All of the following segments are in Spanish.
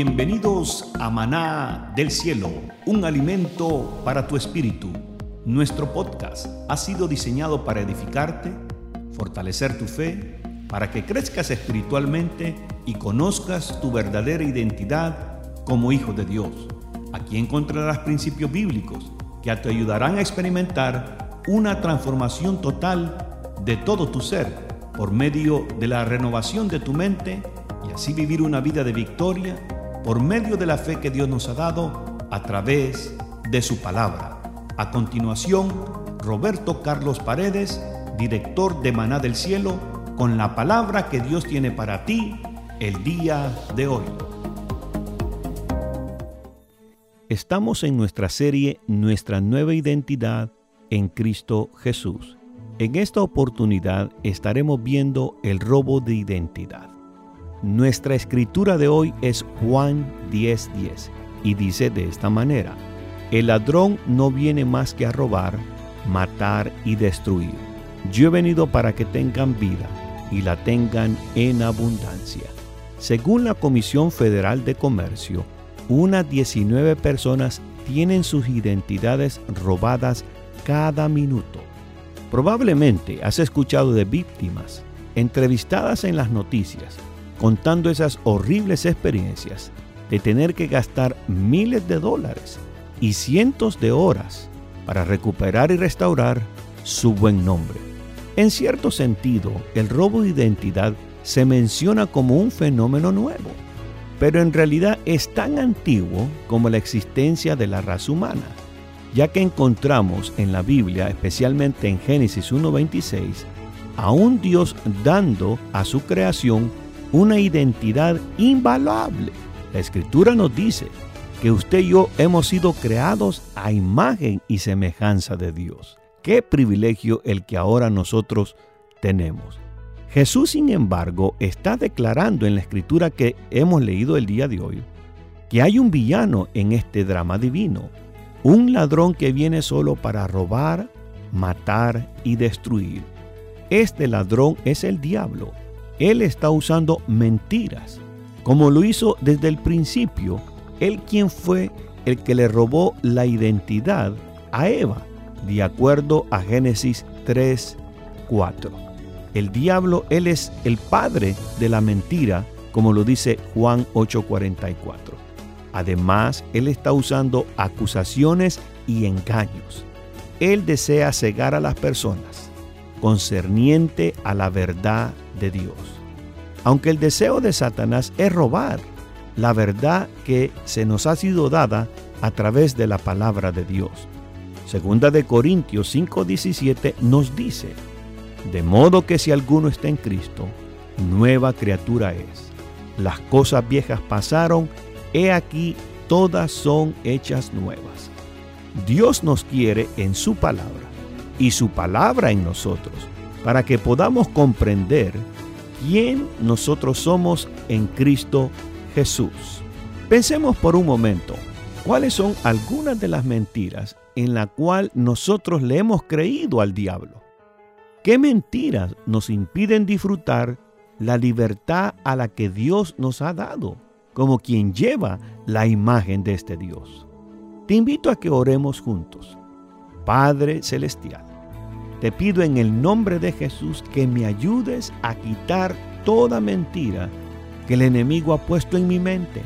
Bienvenidos a Maná del Cielo, un alimento para tu espíritu. Nuestro podcast ha sido diseñado para edificarte, fortalecer tu fe, para que crezcas espiritualmente y conozcas tu verdadera identidad como hijo de Dios. Aquí encontrarás principios bíblicos que te ayudarán a experimentar una transformación total de todo tu ser por medio de la renovación de tu mente y así vivir una vida de victoria por medio de la fe que Dios nos ha dado a través de su palabra. A continuación, Roberto Carlos Paredes, director de Maná del Cielo, con la palabra que Dios tiene para ti el día de hoy. Estamos en nuestra serie Nuestra nueva identidad en Cristo Jesús. En esta oportunidad estaremos viendo el robo de identidad. Nuestra escritura de hoy es Juan 10:10 y dice de esta manera, el ladrón no viene más que a robar, matar y destruir. Yo he venido para que tengan vida y la tengan en abundancia. Según la Comisión Federal de Comercio, unas 19 personas tienen sus identidades robadas cada minuto. Probablemente has escuchado de víctimas entrevistadas en las noticias contando esas horribles experiencias de tener que gastar miles de dólares y cientos de horas para recuperar y restaurar su buen nombre. En cierto sentido, el robo de identidad se menciona como un fenómeno nuevo, pero en realidad es tan antiguo como la existencia de la raza humana, ya que encontramos en la Biblia, especialmente en Génesis 1.26, a un Dios dando a su creación una identidad invaluable. La escritura nos dice que usted y yo hemos sido creados a imagen y semejanza de Dios. Qué privilegio el que ahora nosotros tenemos. Jesús, sin embargo, está declarando en la escritura que hemos leído el día de hoy que hay un villano en este drama divino, un ladrón que viene solo para robar, matar y destruir. Este ladrón es el diablo él está usando mentiras, como lo hizo desde el principio, él quien fue el que le robó la identidad a Eva, de acuerdo a Génesis 3, 4. El diablo, él es el padre de la mentira, como lo dice Juan 8:44. Además, él está usando acusaciones y engaños. Él desea cegar a las personas concerniente a la verdad de Dios. Aunque el deseo de Satanás es robar la verdad que se nos ha sido dada a través de la palabra de Dios. Segunda de Corintios 5:17 nos dice, de modo que si alguno está en Cristo, nueva criatura es. Las cosas viejas pasaron, he aquí todas son hechas nuevas. Dios nos quiere en su palabra y su palabra en nosotros, para que podamos comprender quién nosotros somos en Cristo Jesús. Pensemos por un momento, ¿cuáles son algunas de las mentiras en la cual nosotros le hemos creído al diablo? ¿Qué mentiras nos impiden disfrutar la libertad a la que Dios nos ha dado, como quien lleva la imagen de este Dios? Te invito a que oremos juntos. Padre Celestial, te pido en el nombre de Jesús que me ayudes a quitar toda mentira que el enemigo ha puesto en mi mente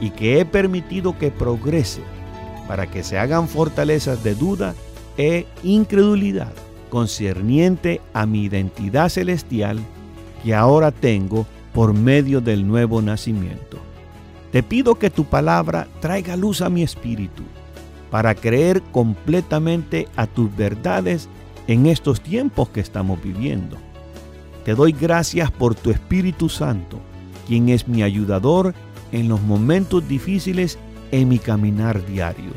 y que he permitido que progrese para que se hagan fortalezas de duda e incredulidad concerniente a mi identidad celestial que ahora tengo por medio del nuevo nacimiento. Te pido que tu palabra traiga luz a mi espíritu para creer completamente a tus verdades en estos tiempos que estamos viviendo. Te doy gracias por tu Espíritu Santo, quien es mi ayudador en los momentos difíciles en mi caminar diario.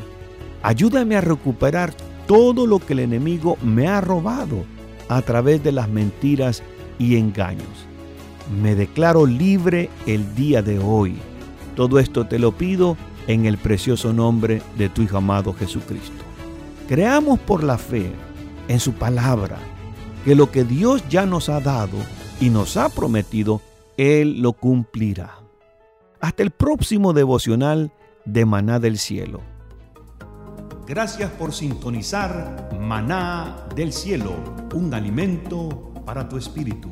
Ayúdame a recuperar todo lo que el enemigo me ha robado a través de las mentiras y engaños. Me declaro libre el día de hoy. Todo esto te lo pido en el precioso nombre de tu Hijo amado Jesucristo. Creamos por la fe en su palabra, que lo que Dios ya nos ha dado y nos ha prometido, Él lo cumplirá. Hasta el próximo devocional de Maná del Cielo. Gracias por sintonizar Maná del Cielo, un alimento para tu espíritu.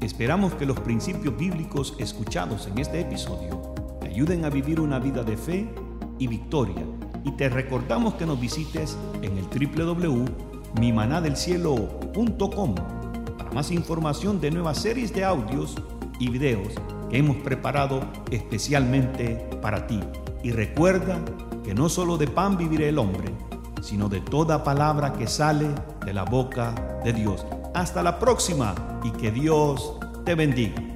Esperamos que los principios bíblicos escuchados en este episodio te ayuden a vivir una vida de fe y victoria. Y te recordamos que nos visites en el www.mimanadelcielo.com para más información de nuevas series de audios y videos que hemos preparado especialmente para ti. Y recuerda que no solo de pan vivirá el hombre, sino de toda palabra que sale de la boca de Dios. Hasta la próxima y que Dios te bendiga.